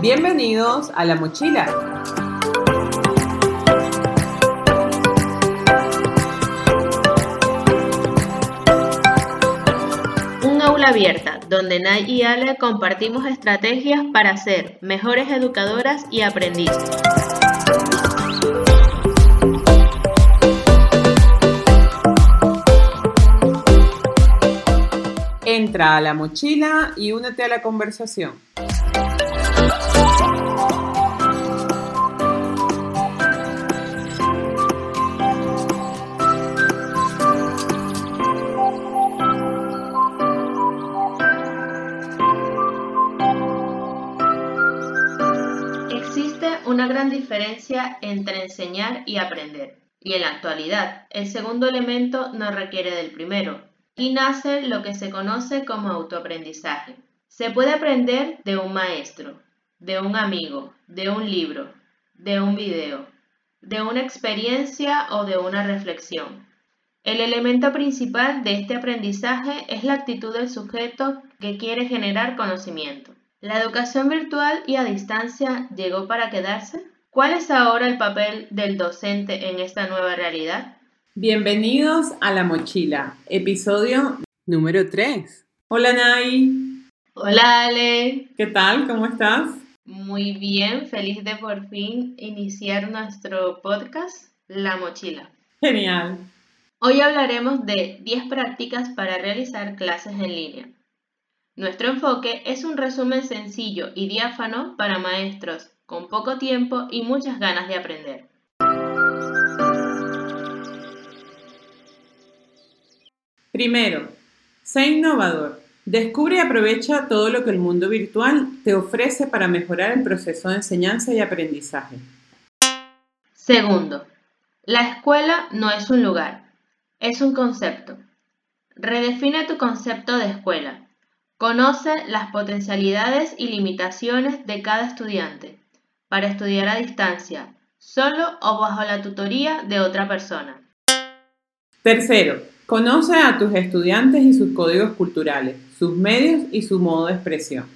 Bienvenidos a La Mochila. Abierta donde Nay y Ale compartimos estrategias para ser mejores educadoras y aprendices. Entra a la mochila y únete a la conversación. Una gran diferencia entre enseñar y aprender. Y en la actualidad, el segundo elemento no requiere del primero. Y nace lo que se conoce como autoaprendizaje. Se puede aprender de un maestro, de un amigo, de un libro, de un video, de una experiencia o de una reflexión. El elemento principal de este aprendizaje es la actitud del sujeto que quiere generar conocimiento. ¿La educación virtual y a distancia llegó para quedarse? ¿Cuál es ahora el papel del docente en esta nueva realidad? Bienvenidos a La Mochila, episodio número 3. Hola Nay, Hola Ale, ¿qué tal? ¿Cómo estás? muy bien, feliz de por fin iniciar nuestro podcast La Mochila. Genial. Hoy hablaremos de 10 prácticas para realizar clases en línea. Nuestro enfoque es un resumen sencillo y diáfano para maestros con poco tiempo y muchas ganas de aprender. Primero, sé innovador. Descubre y aprovecha todo lo que el mundo virtual te ofrece para mejorar el proceso de enseñanza y aprendizaje. Segundo, la escuela no es un lugar, es un concepto. Redefine tu concepto de escuela. Conoce las potencialidades y limitaciones de cada estudiante para estudiar a distancia, solo o bajo la tutoría de otra persona. Tercero, conoce a tus estudiantes y sus códigos culturales, sus medios y su modo de expresión.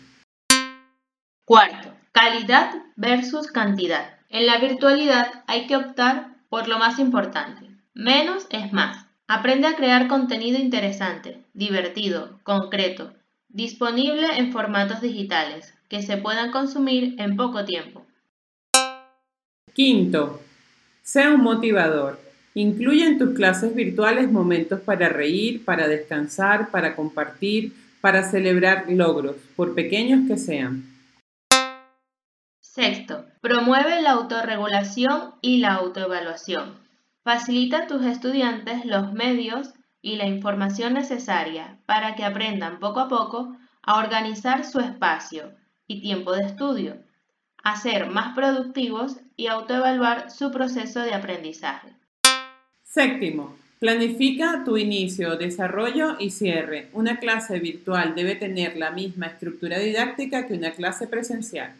Cuarto, calidad versus cantidad. En la virtualidad hay que optar por lo más importante. Menos es más. Aprende a crear contenido interesante, divertido, concreto, disponible en formatos digitales, que se puedan consumir en poco tiempo. Quinto, sea un motivador. Incluye en tus clases virtuales momentos para reír, para descansar, para compartir, para celebrar logros, por pequeños que sean. Sexto, promueve la autorregulación y la autoevaluación. Facilita a tus estudiantes los medios y la información necesaria para que aprendan poco a poco a organizar su espacio y tiempo de estudio, a ser más productivos y autoevaluar su proceso de aprendizaje. Séptimo, planifica tu inicio, desarrollo y cierre. Una clase virtual debe tener la misma estructura didáctica que una clase presencial.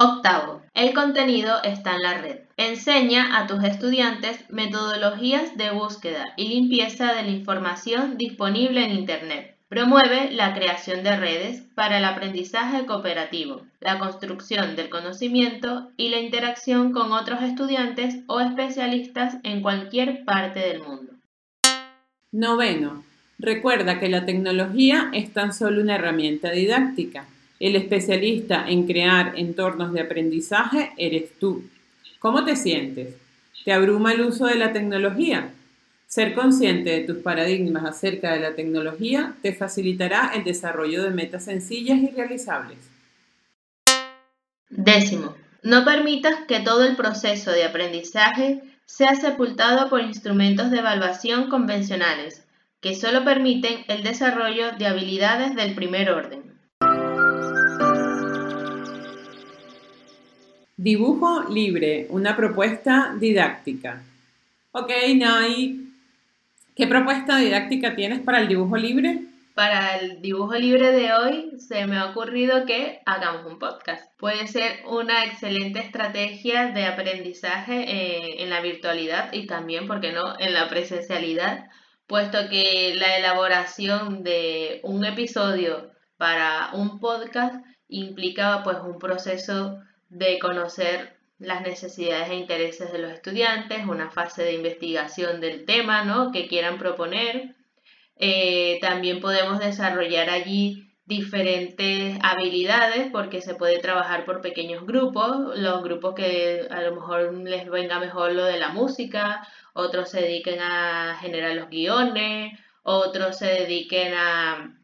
Octavo, el contenido está en la red. Enseña a tus estudiantes metodologías de búsqueda y limpieza de la información disponible en Internet. Promueve la creación de redes para el aprendizaje cooperativo, la construcción del conocimiento y la interacción con otros estudiantes o especialistas en cualquier parte del mundo. Noveno, recuerda que la tecnología es tan solo una herramienta didáctica. El especialista en crear entornos de aprendizaje eres tú. ¿Cómo te sientes? ¿Te abruma el uso de la tecnología? Ser consciente de tus paradigmas acerca de la tecnología te facilitará el desarrollo de metas sencillas y realizables. Décimo, no permitas que todo el proceso de aprendizaje sea sepultado por instrumentos de evaluación convencionales, que solo permiten el desarrollo de habilidades del primer orden. Dibujo libre, una propuesta didáctica. Ok, Nay, ¿qué propuesta didáctica tienes para el dibujo libre? para el dibujo libre de hoy se me ha ocurrido que hagamos un podcast. Puede ser una excelente estrategia de aprendizaje eh, en la virtualidad y también, ¿por qué no?, en la presencialidad, puesto que la elaboración de un episodio para un podcast implicaba pues un proceso de conocer las necesidades e intereses de los estudiantes, una fase de investigación del tema ¿no? que quieran proponer. Eh, también podemos desarrollar allí diferentes habilidades porque se puede trabajar por pequeños grupos, los grupos que a lo mejor les venga mejor lo de la música, otros se dediquen a generar los guiones, otros se dediquen a,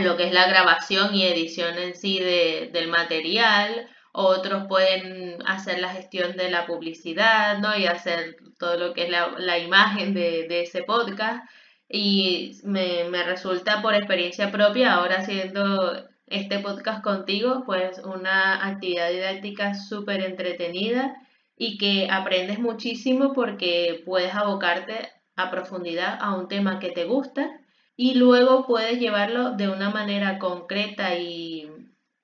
lo que es la grabación y edición en sí del material, otros pueden hacer la gestión de la publicidad, ¿no? Y hacer todo lo que es la, imagen de, ese podcast. Y me, me, resulta por experiencia propia, ahora haciendo este podcast contigo, pues una actividad didáctica súper entretenida y que aprendes muchísimo porque puedes abocarte a profundidad a un tema que te gusta y luego puedes llevarlo de una manera concreta y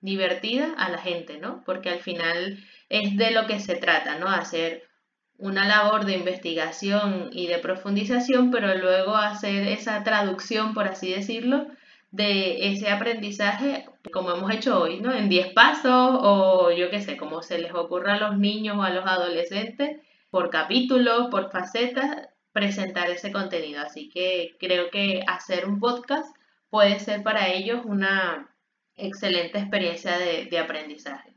divertida a la gente, ¿no? Porque al final es de lo que se trata, ¿no? Hacer una labor de investigación y de profundización, pero luego hacer esa traducción, por así decirlo, de ese aprendizaje, como hemos hecho hoy, ¿no? En 10 pasos o yo qué sé, como se les ocurra a los niños o a los adolescentes, por capítulos, por facetas, presentar ese contenido. Así que creo que hacer un podcast puede ser para ellos una, excelente experiencia de, aprendizaje.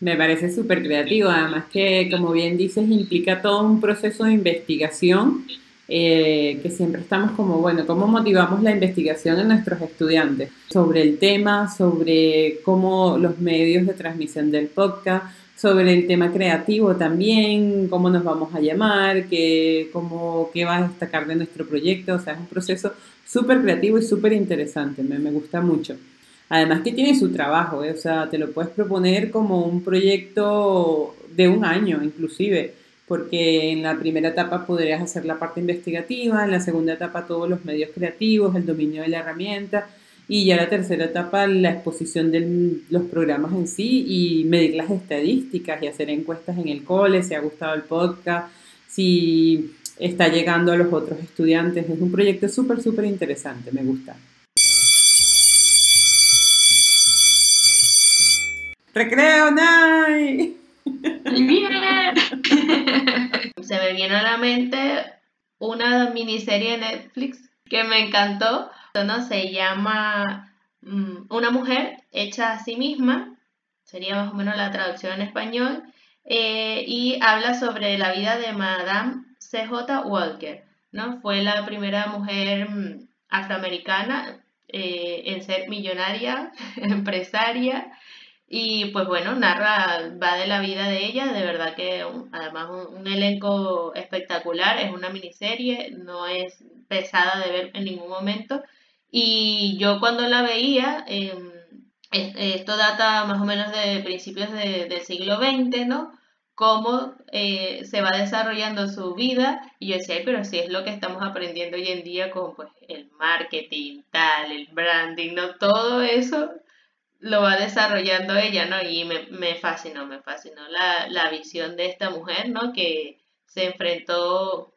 Me parece súper creativo, además que, como bien dices, implica todo un proceso de investigación eh, que siempre estamos como, bueno, ¿cómo motivamos la investigación en nuestros estudiantes? Sobre el tema, sobre cómo los medios de transmisión del podcast, sobre el tema creativo también, cómo nos vamos a llamar, qué, cómo, qué va a destacar de nuestro proyecto. O sea, es un proceso súper creativo y súper interesante, me, me gusta mucho. Además que tiene su trabajo, ¿eh? o sea, te lo puedes proponer como un proyecto de un año inclusive, porque en la primera etapa podrías hacer la parte investigativa, en la segunda etapa todos los medios creativos, el dominio de la herramienta y ya la tercera etapa la exposición de los programas en sí y medir las estadísticas y hacer encuestas en el cole, si ha gustado el podcast, si está llegando a los otros estudiantes. Es un proyecto súper, súper interesante, me gusta. Recreo, Nay. Se me viene a la mente una miniserie de Netflix que me encantó. ¿no? Se llama mm, Una mujer hecha a sí misma. Sería más o menos la traducción en español. Eh, y habla sobre la vida de Madame C.J. Walker. ¿no? Fue la primera mujer mm, afroamericana eh, en ser millonaria, empresaria y pues bueno, narra, va de la vida de ella, de verdad que además un, elenco espectacular, es una miniserie, no es pesada de ver en ningún momento. Y yo cuando la veía, em, esto data más o menos de principios del siglo XX, ¿no? Cómo eh, se va desarrollando su vida. Y yo decía, pero si es lo que estamos aprendiendo hoy en día con pues, el marketing, tal, el branding, ¿no? Todo eso lo va desarrollando ella, ¿no? Y me, me fascinó, me fascinó la, la, visión de esta mujer, ¿no? Que se enfrentó,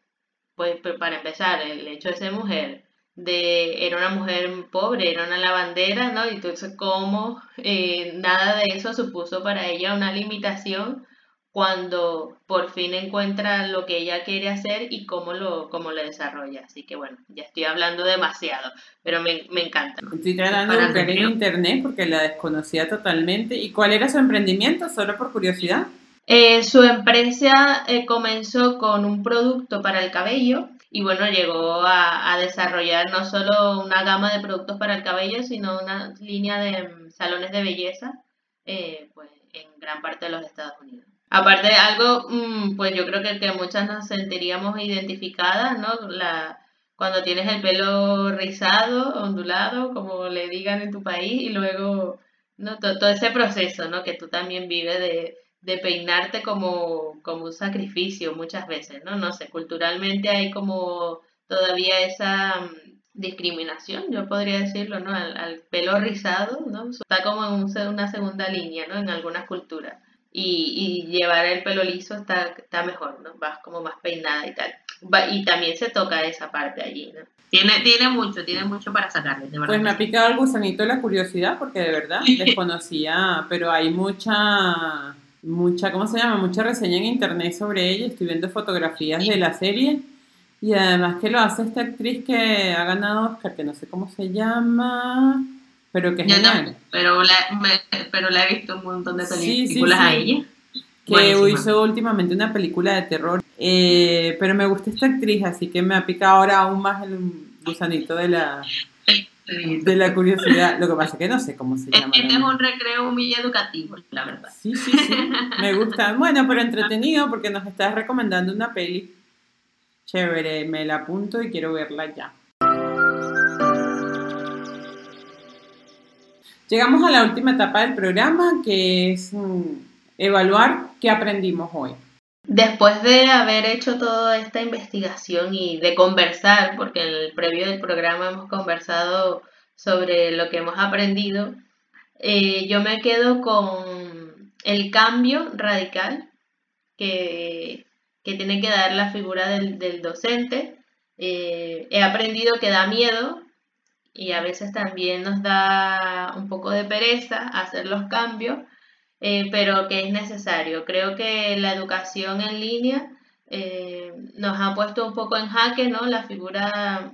pues, pues, para empezar, el hecho de ser mujer, de, era una mujer pobre, era una lavandera, ¿no? Y entonces cómo eh, nada de eso supuso para ella una limitación cuando por fin encuentra lo que ella quiere hacer y cómo lo, cómo lo desarrolla. Así que bueno, ya estoy hablando demasiado, pero me, me encanta. Estoy tratando de buscar en internet porque la desconocía totalmente. ¿Y cuál era su emprendimiento? Solo por curiosidad. Eh, su empresa eh, comenzó con un producto para el cabello y bueno, llegó a, a, desarrollar no solo una gama de productos para el cabello, sino una línea de mm, salones de belleza eh, pues, en gran parte de los Estados Unidos. Aparte de algo, mm, pues yo creo que, muchas nos sentiríamos identificadas, ¿no? La, cuando tienes el pelo rizado, ondulado, como le digan en tu país, y luego, ¿no? Todo, ese proceso, ¿no? Que tú también vives de, peinarte como, como un sacrificio muchas veces, ¿no? No sé, culturalmente hay como todavía esa, discriminación, yo podría decirlo, ¿no? Al, pelo rizado, ¿no? Está como en una segunda línea, ¿no? En algunas culturas. Y, y, llevar el pelo liso está, está mejor, ¿no? Vas como más peinada y tal. y también se toca esa parte allí, ¿no? Tiene, tiene mucho, tiene mucho para sacarle, de verdad. Pues me ha picado el gusanito la curiosidad, porque de verdad desconocía, pero hay mucha, mucha, ¿cómo se llama? Mucha reseña en internet sobre ella, estoy viendo fotografías de la serie y además que lo hace esta actriz que ha ganado Oscar, que no sé cómo se llama, pero que es genial. pero, la, pero la he visto un montón de películas a ella. Que hizo últimamente una película de terror. Eh, pero me gusta esta actriz, así que me ha picado ahora aún más el gusanito de la, de la curiosidad. Lo que pasa es que no sé cómo se llama. Este es un recreo muy educativo, la verdad. Sí, sí, sí. Me gusta. Bueno, pero entretenido porque nos estás recomendando una peli Chévere, me la apunto y quiero verla ya. Llegamos a la última etapa del programa, que es mm, evaluar qué aprendimos hoy. Después de haber hecho toda esta investigación y de conversar, porque en el previo del programa hemos conversado sobre lo que hemos aprendido, eh, yo me quedo con el cambio radical que que tiene que dar la figura del, docente. Eh, he aprendido que da miedo y a veces también nos da un poco de pereza hacer los cambios, eh, pero que es necesario. Creo que la educación en línea eh, nos ha puesto un poco en jaque ¿no? la figura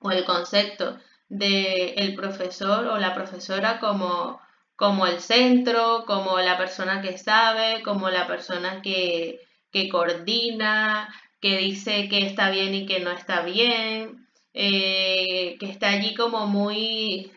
o el concepto del el profesor o la profesora como, como el centro, como la persona que sabe, como la persona que, que coordina, que dice que está bien y que no está bien, eh, que está allí como muy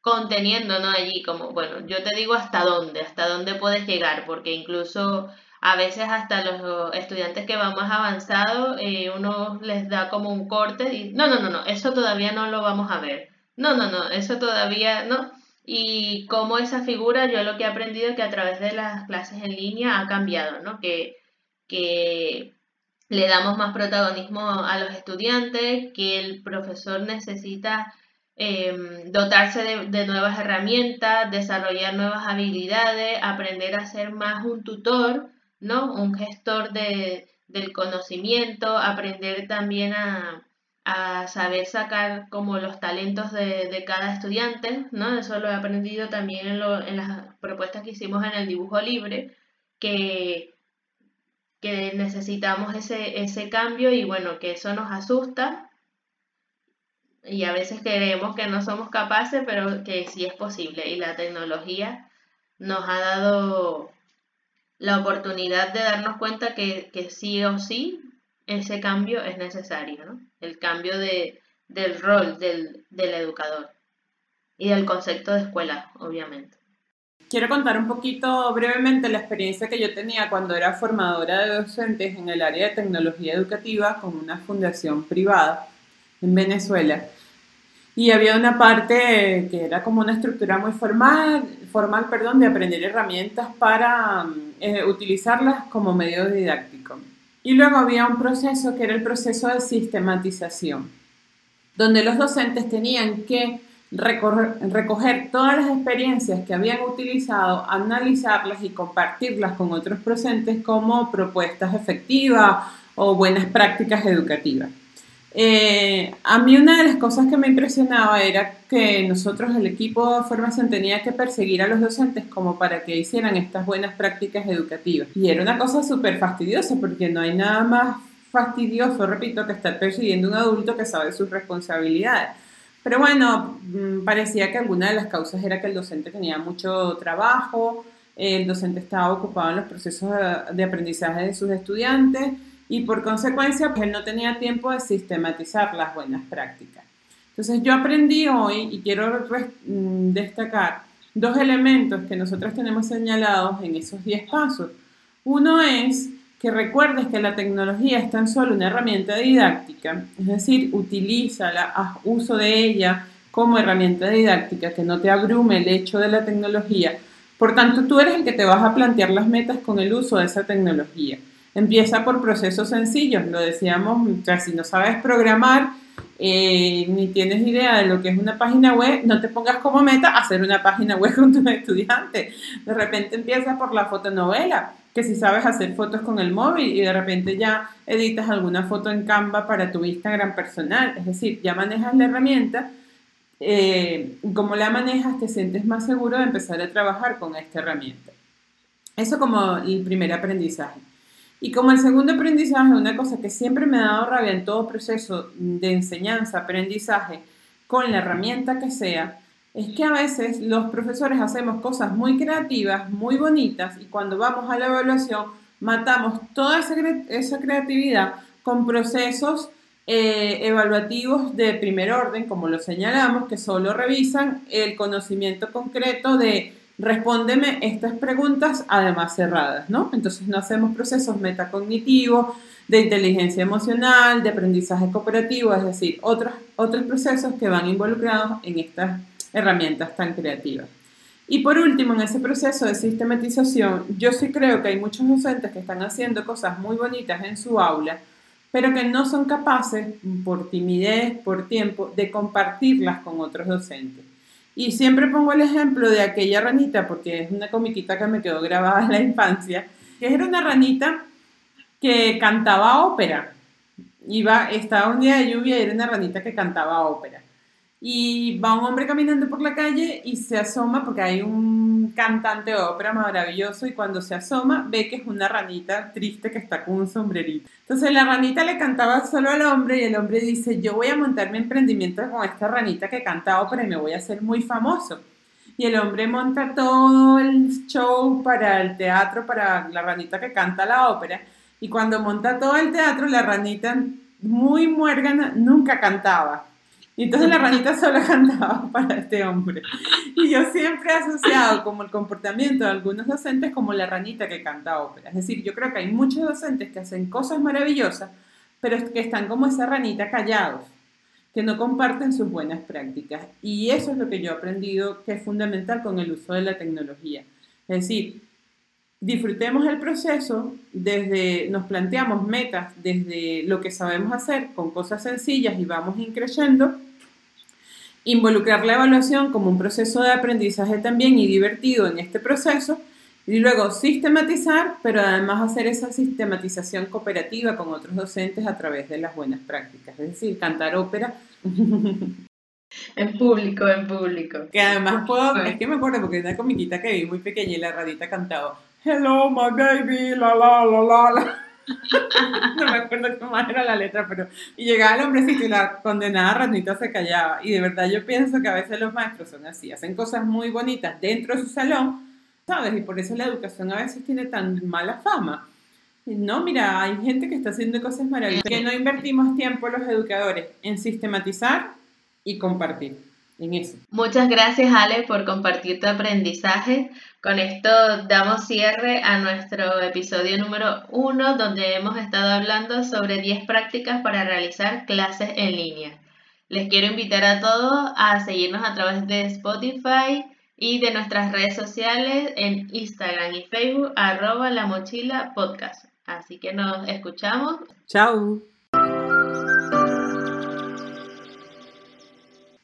conteniendo, ¿no? Allí como, bueno, yo te digo hasta dónde, hasta dónde puedes llegar, porque incluso a veces hasta los estudiantes que van más avanzados, eh, uno les da como un corte y, no, no, no, no, eso todavía no lo vamos a ver. No, no, no, eso todavía no. Y como esa figura, yo lo que he aprendido es que a través de las clases en línea ha cambiado, ¿no? Que, que le damos más protagonismo a los estudiantes, que el profesor necesita em, dotarse de, nuevas herramientas, desarrollar nuevas habilidades, aprender a ser más un tutor, ¿no? Un gestor de, del conocimiento, aprender también a, a saber sacar como los talentos de, cada estudiante, ¿no? Eso lo he aprendido también en, en, las propuestas que hicimos en el dibujo libre, que, que necesitamos ese, ese cambio y bueno, que eso nos asusta y a veces creemos que no somos capaces, pero que sí es posible y la tecnología nos ha dado la oportunidad de darnos cuenta que, que sí o sí ese cambio es necesario, ¿no? El cambio de, del rol del, del educador y del concepto de escuela, obviamente. Quiero contar un poquito brevemente la experiencia que yo tenía cuando era formadora de docentes en el área de tecnología educativa con una fundación privada en Venezuela. Y había una parte que era como una estructura muy formal, formal perdón, de aprender herramientas para eh, utilizarlas como medio didáctico. Y luego había un proceso que era el proceso de sistematización, donde los docentes tenían que recoger todas las experiencias que habían utilizado, analizarlas y compartirlas con otros docentes como propuestas efectivas o buenas prácticas educativas. Eh, a mí una de las cosas que me impresionaba era que nosotros, el equipo de formación, tenía que perseguir a los docentes como para que hicieran estas buenas prácticas educativas. Y era una cosa súper fastidiosa porque no hay nada más fastidioso, repito, que estar persiguiendo a un adulto que sabe sus responsabilidades. Pero bueno, mm, parecía que alguna de las causas era que el docente tenía mucho trabajo, el docente estaba ocupado en los procesos de aprendizaje de sus estudiantes y por consecuencia pues él no tenía tiempo de sistematizar las buenas prácticas. Entonces yo aprendí hoy y quiero mm, destacar dos elementos que nosotros tenemos señalados en esos 10 pasos. Uno es que recuerdes que la tecnología es tan solo una herramienta didáctica, es decir, utilízala, haz uso de ella como herramienta didáctica, que no te abrume el hecho de la tecnología. Por tanto, tú eres el que te vas a plantear las metas con el uso de esa tecnología. Empieza por procesos sencillos, lo decíamos, o si no sabes programar, eh, ni tienes idea de lo que es una página web, no te pongas como meta hacer una página web con tus estudiantes. De repente empiezas por la fotonovela, que si sabes hacer fotos con el móvil y de repente ya editas alguna foto en Canva para tu Instagram personal. Es decir, ya manejas la herramienta. Eh, como la manejas, te sientes más seguro de empezar a trabajar con esta herramienta. Eso como el primer aprendizaje. Y como el segundo aprendizaje, una cosa que siempre me ha dado rabia en todo proceso de enseñanza, aprendizaje, con la herramienta que sea, es que a veces los profesores hacemos cosas muy creativas, muy bonitas, y cuando vamos a la evaluación matamos toda esa, creatividad con procesos eh, evaluativos de primer orden, como lo señalamos, que solo revisan el conocimiento concreto de respóndeme estas preguntas además cerradas, ¿no? Entonces no hacemos procesos metacognitivos, de inteligencia emocional, de aprendizaje cooperativo, es decir, otros, otros procesos que van involucrados en estas herramientas tan creativas. Y por último, en ese proceso de sistematización, yo sí creo que hay muchos docentes que están haciendo cosas muy bonitas en su aula, pero que no son capaces, por timidez, por tiempo, de compartirlas con otros docentes. Y siempre pongo el ejemplo de aquella ranita, porque es una comiquita que me quedó grabada en la infancia, que era una ranita que cantaba ópera. Iba, estaba un día de lluvia y era una ranita que cantaba ópera y va un hombre caminando por la calle y se asoma porque hay un cantante de ópera maravilloso y cuando se asoma ve que es una ranita triste que está con un sombrerito. Entonces la ranita le cantaba solo al hombre y el hombre dice, yo voy a montar mi emprendimiento con esta ranita que canta ópera y me voy a hacer muy famoso. Y el hombre monta todo el show para el teatro, para la ranita que canta la ópera. Y cuando monta todo el teatro, la ranita muy muérgana nunca cantaba y entonces la ranita solo cantaba para este hombre. Y yo siempre he asociado como el comportamiento de algunos docentes como la ranita que canta ópera. Es decir, yo creo que hay muchos docentes que hacen cosas maravillosas, pero que están como esa ranita callados, que no comparten sus buenas prácticas. Y eso es lo que yo he aprendido que es fundamental con el uso de la tecnología. Es decir, disfrutemos el proceso desde, nos planteamos metas desde lo que sabemos hacer con cosas sencillas y vamos increyendo. Involucrar la evaluación como un proceso de aprendizaje también y divertido en este proceso, y luego sistematizar, pero además hacer esa sistematización cooperativa con otros docentes a través de las buenas prácticas, es decir, cantar ópera. En público, en público. Que además puedo, es que me acuerdo porque una comiquita que vi muy pequeña y la radita cantaba Hello my baby, la la la la la. no me acuerdo cómo era la letra, pero... Y llegaba el hombrecito y la condenada ranita se callaba. Y de verdad yo pienso que a veces los maestros son así, hacen cosas muy bonitas dentro de su salón, ¿sabes? Y por eso la educación a veces tiene tan mala fama. no, mira, hay gente que está haciendo cosas maravillosas. Que no invertimos tiempo los educadores en sistematizar y compartir. Muchas gracias Ale por compartir tu aprendizaje. Con esto damos cierre a nuestro episodio número uno donde hemos estado hablando sobre 10 prácticas para realizar clases en línea. Les quiero invitar a todos a seguirnos a través de Spotify y de nuestras redes sociales en Instagram y Facebook arroba la mochila podcast. Así que nos escuchamos. Chao.